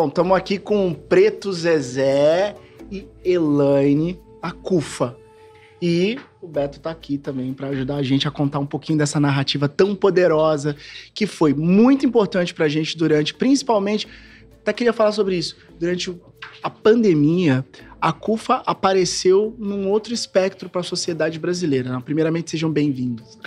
Bom, estamos aqui com Preto Zezé e Elaine Acufa. E o Beto está aqui também para ajudar a gente a contar um pouquinho dessa narrativa tão poderosa que foi muito importante para a gente durante, principalmente, até queria falar sobre isso, durante a pandemia, a CUFA apareceu num outro espectro para a sociedade brasileira. Né? Primeiramente, sejam bem-vindos.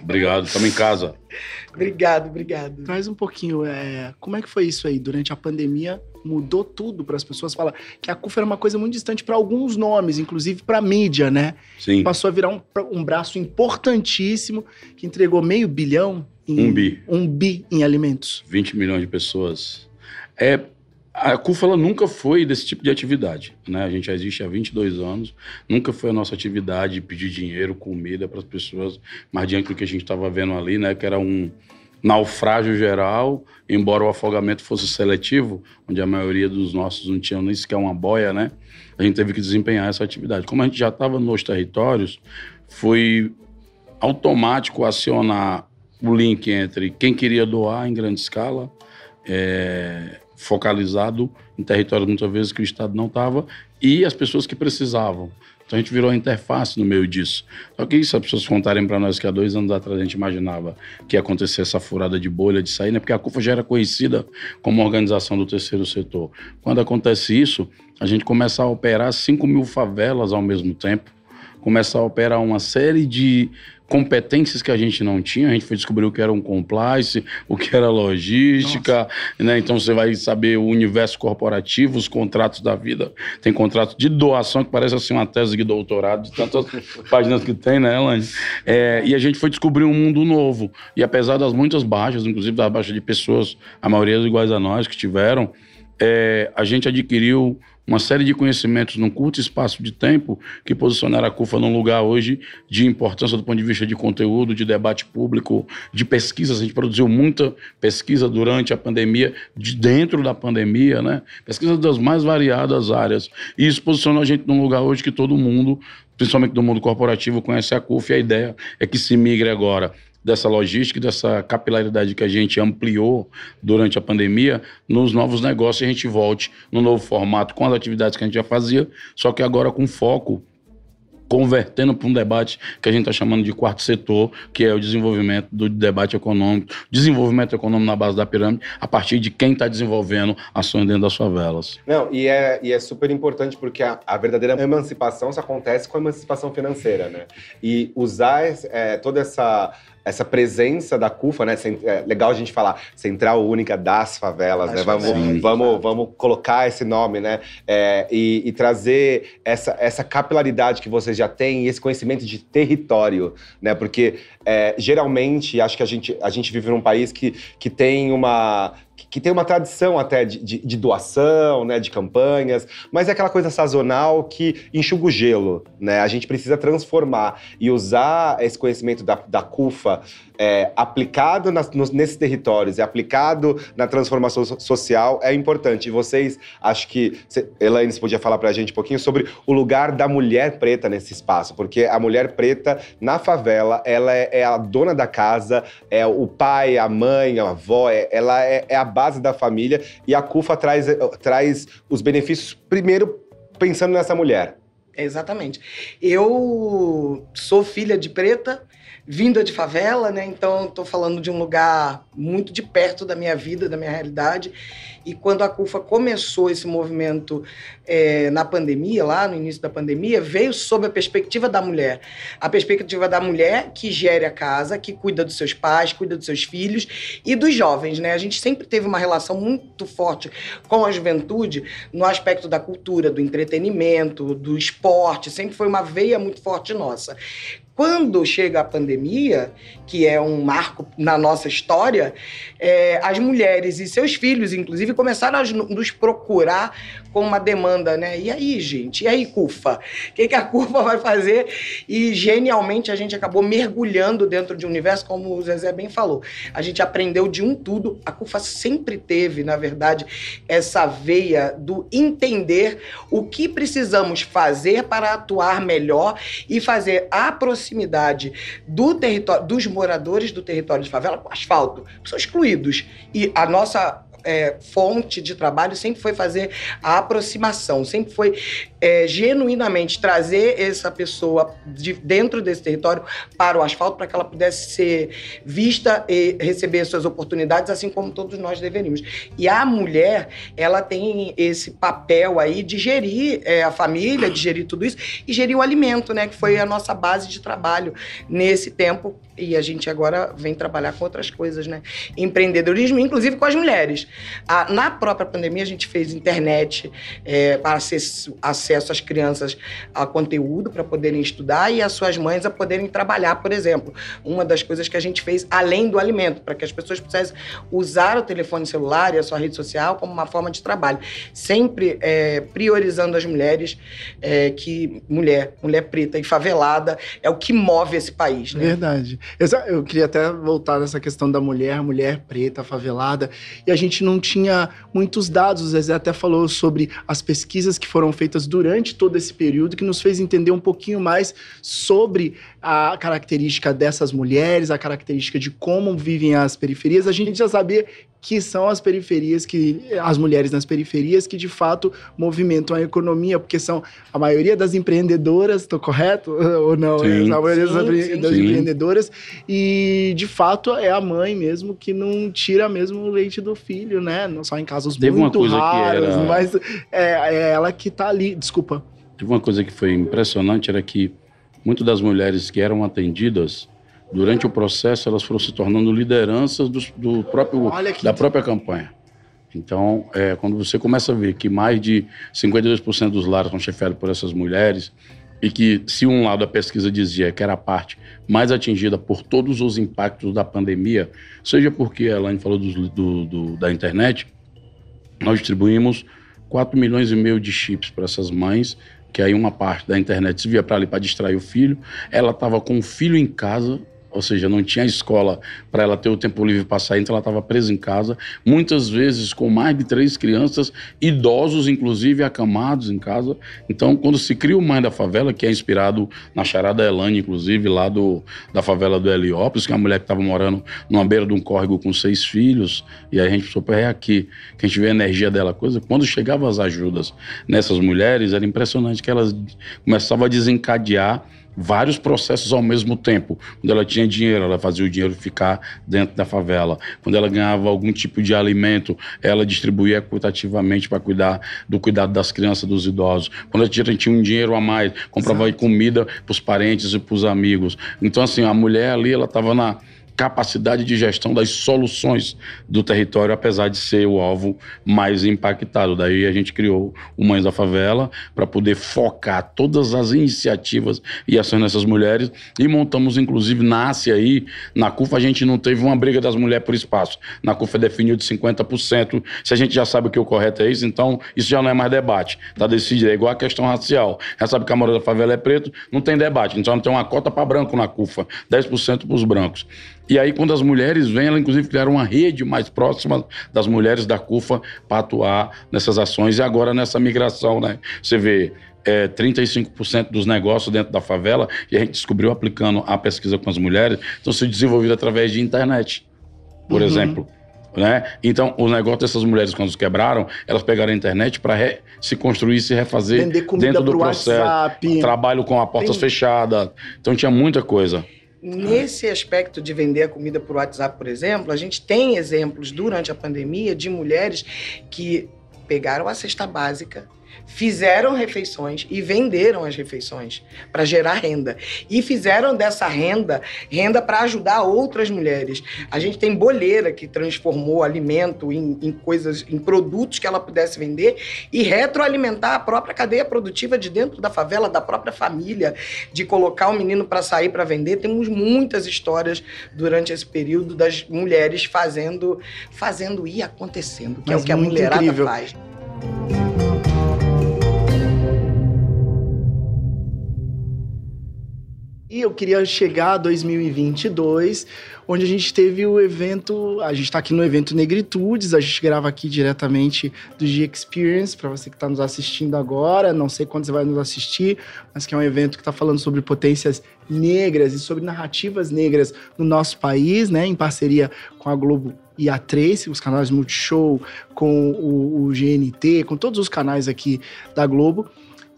obrigado, estamos em casa. obrigado, obrigado. Traz um pouquinho, é, como é que foi isso aí? Durante a pandemia, mudou tudo para as pessoas? Fala que a CUFA era uma coisa muito distante para alguns nomes, inclusive para a mídia, né? Sim. Passou a virar um, um braço importantíssimo que entregou meio bilhão em, um bi. Um bi em alimentos. 20 milhões de pessoas. É, a CUFA nunca foi desse tipo de atividade. Né? A gente já existe há 22 anos, nunca foi a nossa atividade pedir dinheiro, comida para as pessoas, mas diante do que a gente estava vendo ali, né, que era um naufrágio geral, embora o afogamento fosse seletivo, onde a maioria dos nossos não tinham nem sequer uma boia, né? A gente teve que desempenhar essa atividade. Como a gente já estava nos territórios, foi automático acionar o link entre quem queria doar em grande escala, é, focalizado em territórios muitas vezes que o Estado não estava e as pessoas que precisavam. Então a gente virou a interface no meio disso. Só que se as pessoas contarem para nós que há dois anos atrás a gente imaginava que ia acontecer essa furada de bolha de sair, né? porque a CUFA já era conhecida como organização do terceiro setor. Quando acontece isso, a gente começa a operar 5 mil favelas ao mesmo tempo, começa a operar uma série de competências que a gente não tinha. A gente foi descobrir o que era um compliance, o que era logística, né? Então você vai saber o universo corporativo, os contratos da vida. Tem contrato de doação que parece assim uma tese de doutorado, de tantas páginas que tem, né, Elaine? É, e a gente foi descobrir um mundo novo. E apesar das muitas baixas, inclusive das baixas de pessoas, a maioria iguais a nós que tiveram, é, a gente adquiriu uma série de conhecimentos num curto espaço de tempo que posicionaram a CUFA num lugar hoje de importância do ponto de vista de conteúdo, de debate público, de pesquisas. A gente produziu muita pesquisa durante a pandemia, de dentro da pandemia, né? Pesquisa das mais variadas áreas. E isso posicionou a gente num lugar hoje que todo mundo principalmente do mundo corporativo, conhece a CUF e a ideia é que se migre agora dessa logística, dessa capilaridade que a gente ampliou durante a pandemia, nos novos negócios a gente volte no novo formato com as atividades que a gente já fazia, só que agora com foco convertendo para um debate que a gente está chamando de quarto setor, que é o desenvolvimento do debate econômico, desenvolvimento econômico na base da pirâmide, a partir de quem está desenvolvendo ações dentro das favelas. Não, e é, e é super importante porque a, a verdadeira emancipação só acontece com a emancipação financeira, né? E usar é, toda essa essa presença da CUFA, né? É legal a gente falar Central Única das Favelas, né? Vamos, sim, vamos, vamos colocar esse nome, né? É, e, e, trazer essa, essa capilaridade que vocês já têm e esse conhecimento de território, né? Porque é, geralmente acho que a gente, a gente vive num país que, que tem uma que tem uma tradição até de, de, de, doação, né, de campanhas, mas é aquela coisa sazonal que enxuga o gelo, né? A gente precisa transformar e usar esse conhecimento da, da CUFA é, aplicado nas, nos, nesses territórios e aplicado na transformação social é importante. E vocês, acho que, Elaine, você podia falar para a gente um pouquinho sobre o lugar da mulher preta nesse espaço, porque a mulher preta na favela, ela é, é a dona da casa, é o pai, a mãe, a avó, é, ela é, é a base da família e a CUFA traz, traz os benefícios, primeiro, pensando nessa mulher. Exatamente. Eu sou filha de preta, vinda de favela, né? Então estou falando de um lugar muito de perto da minha vida, da minha realidade. E quando a CUFA começou esse movimento é, na pandemia, lá no início da pandemia, veio sob a perspectiva da mulher. A perspectiva da mulher que gere a casa, que cuida dos seus pais, cuida dos seus filhos e dos jovens, né? A gente sempre teve uma relação muito forte com a juventude no aspecto da cultura, do entretenimento, do esporte, sempre foi uma veia muito forte nossa. Quando chega a pandemia, que é um marco na nossa história, é, as mulheres e seus filhos, inclusive, começaram a nos procurar com uma demanda, né? E aí, gente? E aí, CUFA? O que, que a CUFA vai fazer? E genialmente a gente acabou mergulhando dentro de um universo, como o Zezé bem falou. A gente aprendeu de um tudo. A CUFA sempre teve, na verdade, essa veia do entender o que precisamos fazer para atuar melhor e fazer aproximação proximidade do território, dos moradores do território de favela com asfalto, são excluídos. E a nossa é, fonte de trabalho sempre foi fazer a aproximação, sempre foi é, genuinamente trazer essa pessoa de dentro desse território para o asfalto para que ela pudesse ser vista e receber suas oportunidades, assim como todos nós deveríamos. E a mulher, ela tem esse papel aí de gerir é, a família, de gerir tudo isso e gerir o alimento, né, que foi a nossa base de trabalho nesse tempo e a gente agora vem trabalhar com outras coisas, né? Empreendedorismo, inclusive com as mulheres. A, na própria pandemia, a gente fez internet é, para acesso, acesso às crianças a conteúdo para poderem estudar e as suas mães a poderem trabalhar, por exemplo. Uma das coisas que a gente fez além do alimento, para que as pessoas pudessem usar o telefone celular e a sua rede social como uma forma de trabalho. Sempre é, priorizando as mulheres, é, que mulher, mulher preta e favelada é o que move esse país, né? Verdade. Eu queria até voltar nessa questão da mulher, mulher preta, favelada, e a gente não tinha muitos dados. O Zezé até falou sobre as pesquisas que foram feitas durante todo esse período, que nos fez entender um pouquinho mais sobre a característica dessas mulheres, a característica de como vivem as periferias. A gente já sabia que são as periferias que as mulheres nas periferias que de fato movimentam a economia, porque são a maioria das empreendedoras, estou correto ou não? Sim. A maioria sim, das, das sim. empreendedodoras e de fato é a mãe mesmo que não tira mesmo o leite do filho, né? Não só em casos Teve uma muito raros, era- mas é, é ela que tá ali. Desculpa. Teve uma coisa que foi impressionante, era que muitas das mulheres que eram atendidas, durante o processo, elas foram se tornando lideranças do, do próprio, da própria campanha. Então, é, quando você começa a ver que mais de 52% dos lares são chefiados por essas mulheres, e que se um lado a pesquisa dizia que era a parte mais atingida por todos os impactos da pandemia, seja porque a Elaine falou dos- do- do- da internet, nós distribuímos 4 milhões e meio de chips para essas mães, que aí uma parte da internet se via para ali para distrair o filho. Ela estava com o filho em casa, ou seja, não tinha escola para ela ter o tempo livre para sair, então ela estava presa em casa, muitas vezes com mais de três crianças, idosos inclusive acamados em casa. Então, quando se cria o Mãe da Favela, que é inspirado na charada Elane, inclusive, lá do, da favela do Heliópolis, que é uma mulher que estava morando numa beira de um córrego com seis filhos, e aí a gente pensou, é aqui que a gente vê a energia dela, coisa. Quando chegavam as ajudas nessas mulheres, era impressionante que elas começavam a desencadear vários processos ao mesmo tempo. Quando ela tinha dinheiro, ela fazia o dinheiro ficar dentro da favela. Quando ela ganhava algum tipo de alimento, ela distribuía equitativamente para cuidar do cuidado das crianças, dos idosos. Quando ela tinha, tinha um dinheiro a mais, comprava comida para os parentes e para os amigos. Então, assim, a mulher ali, ela estava na capacidade de gestão das soluções do território, apesar de ser o alvo mais impactado. Daí a gente criou o Mães da Favela para poder focar todas as iniciativas e ações nessas mulheres e montamos, inclusive, nasce aí, na CUFA a gente não teve uma briga das mulheres por espaço. Na CUFA definiu de 50%. Se a gente já sabe que o correto é isso, então isso já não é mais debate. Está decidido, é igual a questão racial. Já sabe que a maioria da favela é preto, não tem debate. Então não tem uma cota para branco na CUFA, 10% para os brancos. E aí, quando as mulheres vêm, elas inclusive criaram uma rede mais próxima das mulheres da CUFA para atuar nessas ações e agora nessa migração, né? Você vê é, 35% dos negócios dentro da favela, e a gente descobriu aplicando a pesquisa com as mulheres, estão sendo desenvolvidos através de internet, por Uhum. exemplo. Né? Então, o negócio dessas mulheres, quando se quebraram, elas pegaram a internet para se construir, se refazer dentro do pro processo. WhatsApp. Trabalho com a portas Tem- fechadas. Então, tinha muita coisa. Nesse aspecto de vender a comida por WhatsApp, por exemplo, a gente tem exemplos durante a pandemia de mulheres que pegaram a cesta básica, fizeram refeições e venderam as refeições para gerar renda. E fizeram dessa renda renda para ajudar outras mulheres. A gente tem boleira que transformou alimento em, em, coisas, em produtos que ela pudesse vender e retroalimentar a própria cadeia produtiva de dentro da favela, da própria família, de colocar o menino para sair para vender. Temos muitas histórias durante esse período das mulheres fazendo, fazendo e acontecendo, que Mas é o que a mulherada incrível. faz. E eu queria chegar a 2022, onde a gente teve o evento. A gente está aqui no evento Negritudes, a gente grava aqui diretamente do G Experience, para você que está nos assistindo agora. Não sei quando você vai nos assistir, mas que é um evento que está falando sobre potências negras e sobre narrativas negras no nosso país, né, em parceria com a Globo e a Trace, os canais Multishow, com o, o GNT, com todos os canais aqui da Globo.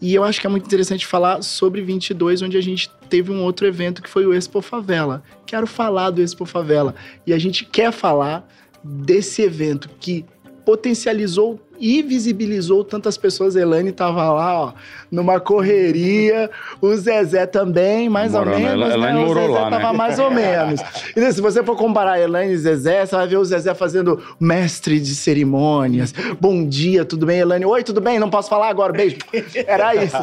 E eu acho que é muito interessante falar sobre 22, onde a gente teve um outro evento que foi o Expo Favela. Quero falar do Expo Favela. E a gente quer falar desse evento que potencializou e visibilizou tantas pessoas. A Elaine estava lá, ó, numa correria. O Zezé também, mais Morou, ou menos. Ela, né? Elaine o Zezé lá, tava né? mais ou menos. E se você for comparar Elaine e Zezé, você vai ver o Zezé fazendo mestre de cerimônias. Bom dia, tudo bem, Elaine? Oi, tudo bem? Não posso falar agora, beijo. Era isso.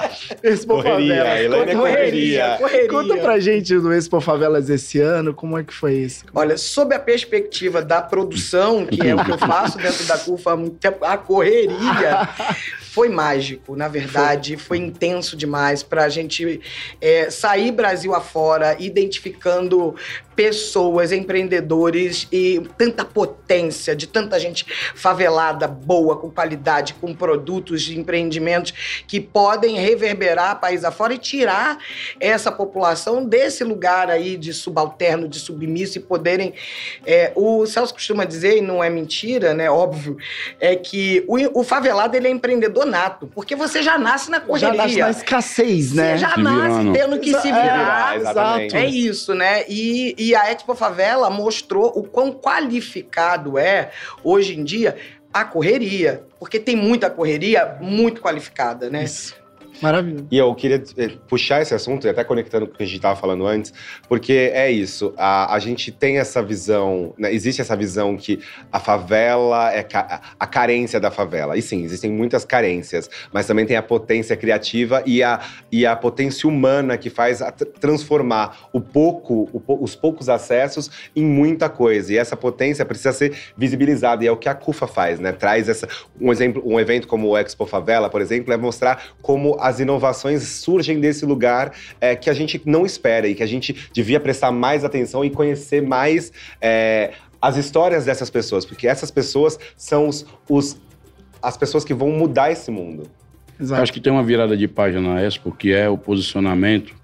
Expo correria, Favelas. Elaine é correria. correria. Conta pra gente do Expo Favelas esse ano, como é que foi isso? Olha, sob a perspectiva da produção, que é o que eu faço dentro da CUFA há muito tempo, a correria correria. foi mágico, na verdade, foi, foi intenso demais para a gente é, sair Brasil afora, identificando pessoas, empreendedores e tanta potência de tanta gente favelada, boa, com qualidade, com produtos de empreendimentos que podem reverberar país afora e tirar essa população desse lugar aí de subalterno, de submisso e poderem. É, o Celso costuma dizer, e não é mentira, né? Óbvio, é que o, o favelado ele é empreendedor nato, porque você já nasce na correria. Já nasce na escassez, né? Você já nasce tendo que se virar. É. É isso, né? E, e a Expo Favela mostrou o quão qualificado é, hoje em dia, a correria. Porque tem muita correria muito qualificada, né? Isso. Maravilha. E eu queria eh, puxar esse assunto, e até conectando com o que a gente estava falando antes, porque é isso, a, a gente tem essa visão, né, existe essa visão que a favela é ca a carência da favela. E sim, existem muitas carências, mas também tem a potência criativa e a, e a potência humana que faz transformar o pouco, o, os poucos acessos em muita coisa. E essa potência precisa ser visibilizada, e é o que a CUFA faz, né? Traz essa, um exemplo, um evento como o Expo Favela, por exemplo, é mostrar como a as inovações surgem desse lugar é, que a gente não espera e que a gente devia prestar mais atenção e conhecer mais é, as histórias dessas pessoas, porque essas pessoas são os, os as pessoas que vão mudar esse mundo. Exato. Acho que tem uma virada de página na Expo, que é o posicionamento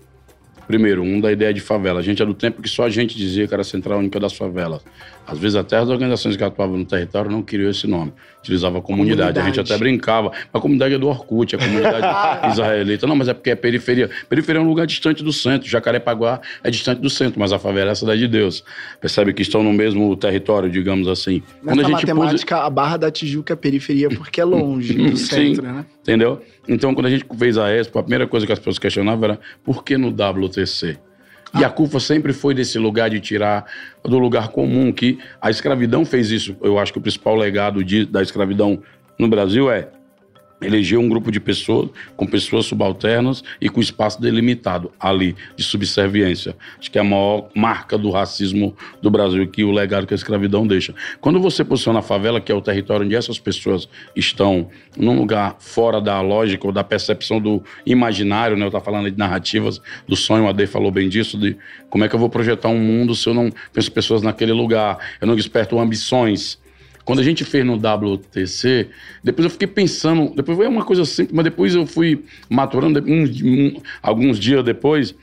Primeiro, um da ideia de favela. A gente é do tempo que só a gente dizia que era a Central Única das Favelas. Às vezes até as organizações que atuavam no território não queriam esse nome. Utilizava comunidade. comunidade. A gente até brincava. A comunidade é do Orkut, a comunidade israelita. Não, mas é porque é periferia. Periferia é um lugar distante do centro. Jacarepaguá é distante do centro, mas a favela é a cidade de Deus. Percebe que estão no mesmo território, digamos assim. Nessa Quando a gente matemática, pôs... a Barra da Tijuca é periferia porque é longe do centro, Sim, né? Entendeu? Então, quando a gente fez a Expo, a primeira coisa que as pessoas questionavam era por que no WTC? E a CUFA sempre foi desse lugar de tirar do lugar comum, que a escravidão fez isso. Eu acho que o principal legado de, da escravidão no Brasil é elegeu um grupo de pessoas, com pessoas subalternas e com espaço delimitado ali, de subserviência. Acho que é a maior marca do racismo do Brasil, que o legado que a escravidão deixa. Quando você posiciona a favela, que é o território onde essas pessoas estão, num lugar fora da lógica ou da percepção do imaginário, né? Eu estava falando de narrativas, do sonho, a Ade falou bem disso, de como é que eu vou projetar um mundo se eu não penso pessoas naquele lugar, eu não desperto ambições, quando a gente fez no WTC, depois eu fiquei pensando, depois foi uma coisa simples, mas depois eu fui maturando, um, um, alguns dias depois,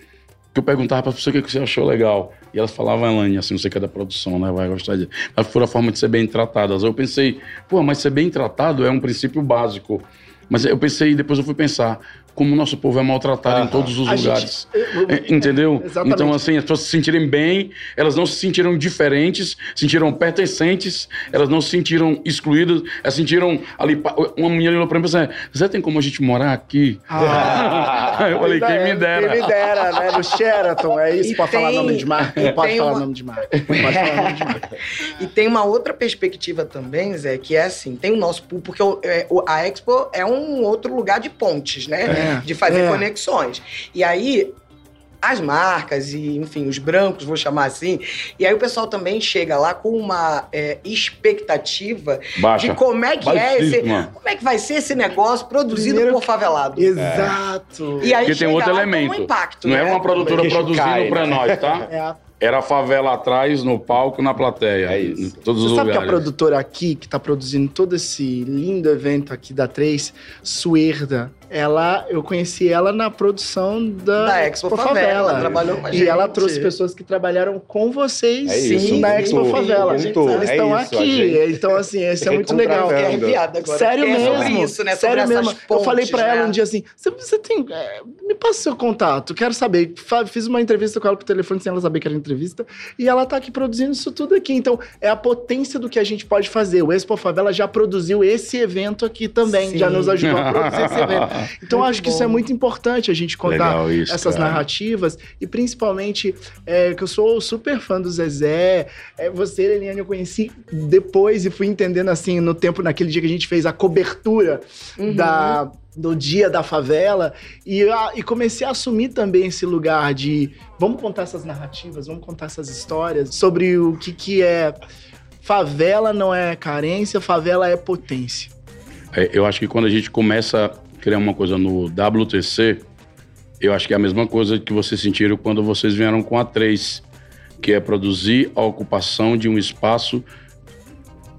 que eu perguntava para as pessoas o que você achou legal. E elas falavam, Elaine, assim, não sei o que é da produção, né? Vai gostar de. Mas foi a forma de ser bem tratadas. Eu pensei, pô, mas ser bem tratado é um princípio básico. Mas eu pensei, depois eu fui pensar, como o nosso povo é maltratado em todos os A lugares. gente- É, Entendeu? Exatamente. Então, assim, as pessoas se sentirem bem, elas não se sentiram diferentes, se sentiram pertencentes, elas não se sentiram excluídas, elas se sentiram ali. Uma menina olhou pra mim e falou assim: Zé, tem como a gente morar aqui? Ah, eu falei, quem me dera. Quem me dera, né? No Sheraton, é isso? E pode falar tem- nome de marca? Não pode falar uma- nome de marca. Pode falar nome de marca. E tem uma outra perspectiva também, Zé, que é assim, tem o nosso público, porque o- é, o- a Expo é um outro lugar de pontes, né? É, de fazer é. conexões. E aí, as marcas e, enfim, os brancos, vou chamar assim, e aí o pessoal também chega lá com uma é, expectativa Baixa. de como é que é esse... Baixíssima. Como é que vai ser esse negócio produzido Primeiro- por favelado? Exato. E aí Porque tem outro lá com elemento. Um impacto, Não né? era uma produtora produzindo né? nós, tá? É a Era a favela atrás, no palco, na plateia. É isso. Em todos Você os sabe que a lugares. produtora aqui, que tá produzindo todo esse lindo evento aqui da Três, Suerda, ela, eu conheci ela na produção da, Da Expo Favela, trabalhou com a E gente. ela trouxe pessoas que trabalharam com vocês É isso, na sim, Expo sim, Favela. sim, Eles é estão isso, aqui. gente Então, assim, esse é muito legal. Arrepiada agora. Sério mesmo. É sobre isso, né? Sério sobre mesmo. essas eu falei pontes, pra ela né? um dia assim: você, tem. é, me passa o seu contato, quero saber. Fiz uma entrevista com ela por telefone sem ela saber que era entrevista. E ela tá aqui produzindo isso tudo aqui. Então, é a potência do que a gente pode fazer. O Expo Favela já produziu esse evento aqui também, Sim. já nos ajudou a produzir esse evento. Então, Muito acho que isso é bom. muito importante a gente contar isso, essas cara. narrativas e principalmente é, que eu sou super fã do Zezé. É, você, Eliane, eu conheci depois e fui entendendo assim no tempo, naquele dia que a gente fez a cobertura Uhum. da, do dia da favela e, a- e comecei a assumir também esse lugar de vamos contar essas narrativas, vamos contar essas histórias sobre o que, que é favela não é carência, favela é potência. É, eu acho que quando a gente começa criar uma coisa no WTC, eu acho que é a mesma coisa que vocês sentiram quando vocês vieram com a 3, que é produzir a ocupação de um espaço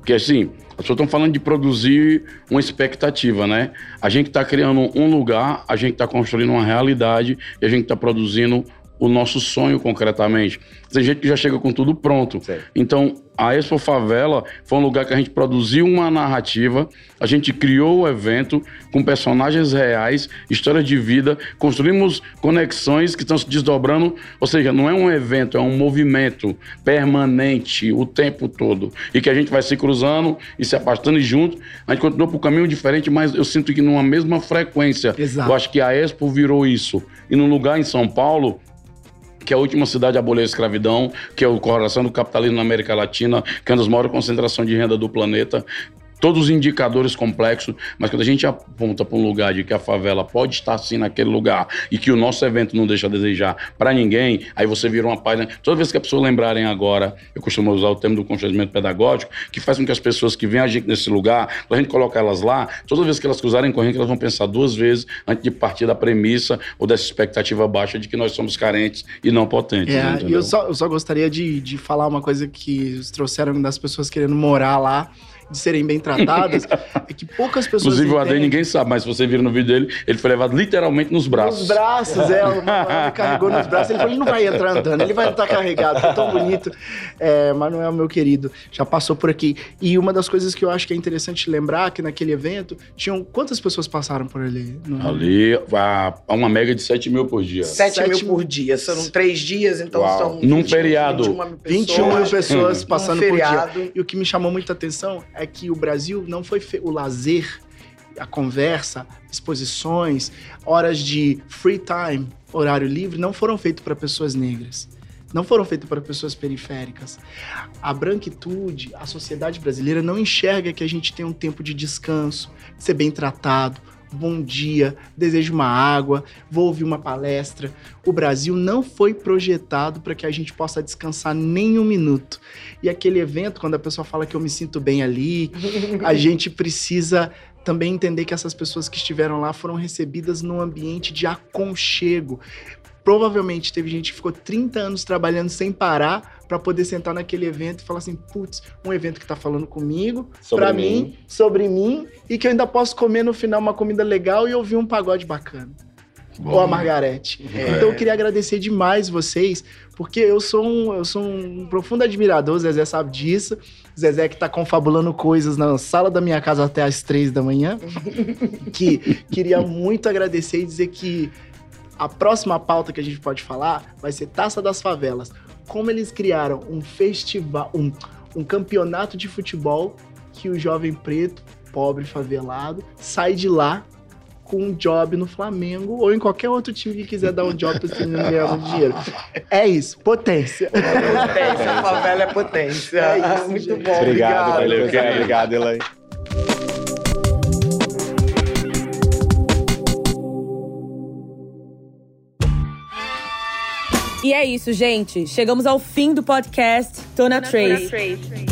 que assim, as pessoas estão falando de produzir uma expectativa, né? A gente está criando um lugar, a gente está construindo uma realidade e a gente está produzindo o nosso sonho concretamente. Tem gente que já chega com tudo pronto. Então, a Expo Favela foi um lugar que a gente produziu uma narrativa, a gente criou o evento com personagens reais, história de vida, construímos conexões que estão se desdobrando, ou seja, não é um evento, é um movimento permanente o tempo todo e que a gente vai se cruzando e se afastando e junto, a gente continua por um caminho diferente, mas eu sinto que numa mesma frequência. Exato. Eu acho que a Expo virou isso. E num lugar em São Paulo que é a última cidade a abolir a escravidão, que é o coração do capitalismo na América Latina, que é uma das maiores concentrações de renda do planeta. Todos os indicadores complexos, mas quando a gente aponta para um lugar de que a favela pode estar sim naquele lugar e que o nosso evento não deixa a desejar para ninguém, aí você vira uma página. Toda vez que a pessoa lembrarem agora, eu costumo usar o termo do constrangimento pedagógico, que faz com que as pessoas que veem a gente nesse lugar, quando a gente coloca elas lá, toda vez que elas cruzarem corrente, elas vão pensar duas vezes antes de partir da premissa ou dessa expectativa baixa de que nós somos carentes e não potentes. É, e eu só, eu só gostaria de, de falar uma coisa que trouxeram das pessoas querendo morar lá, de serem bem tratadas, é que poucas pessoas. Inclusive, o Adem ninguém sabe, mas se você vira no vídeo dele, ele foi levado literalmente nos braços. Nos braços, é. Me carregou nos braços. Ele falou: ele não vai entrar andando, ele vai estar carregado. Foi tão bonito. É, Manuel, meu querido, já passou por aqui. E uma das coisas que eu acho que é interessante lembrar que naquele evento, tinham. Quantas pessoas passaram por ali? No- Ali, a, a uma média de 7 mil por dia. 7 Sete mil mil- por dia. São três dias, então Uau. são. Num 20, feriado. 21 mil 21 mil pessoas Num passando por dia. feriado. E o que me chamou muita atenção é que o Brasil não foi o lazer, a conversa, exposições, horas de free time, horário livre, não foram feitos para pessoas negras. Não foram feitos para pessoas periféricas. A branquitude, a sociedade brasileira não enxerga que a gente tem um tempo de descanso, de ser bem tratado. Bom dia, desejo uma água, vou ouvir uma palestra. O Brasil não foi projetado para que a gente possa descansar nem um minuto. E aquele evento, quando a pessoa fala que eu me sinto bem ali, a gente precisa também entender que essas pessoas que estiveram lá foram recebidas num ambiente de aconchego. Provavelmente teve gente que ficou 30 anos trabalhando sem parar para poder sentar naquele evento e falar assim: putz, um evento que tá falando comigo, Sobre pra mim. mim, sobre mim, e que eu ainda posso comer no final uma comida legal e ouvir um pagode bacana. ou a Margarete. É. Então eu queria agradecer demais vocês, porque eu sou um, eu sou um profundo admirador, o Zezé sabe disso. Zezé que tá confabulando coisas na sala da minha casa até às três da manhã. que queria muito agradecer e dizer que a próxima pauta que a gente pode falar vai ser Taça das Favelas. Como eles criaram um festival, um, um campeonato de futebol que o jovem preto, pobre, favelado, sai de lá com um job no Flamengo ou em qualquer outro time que quiser dar um job pra esse menino ganhar muito dinheiro. É isso, potência. Potência, a favela é potência. É isso, Muito gente. bom. Obrigado, Obrigado. valeu, Obrigado. obrigado, Elaine. E é isso, gente. Chegamos ao fim do podcast Tona Trace.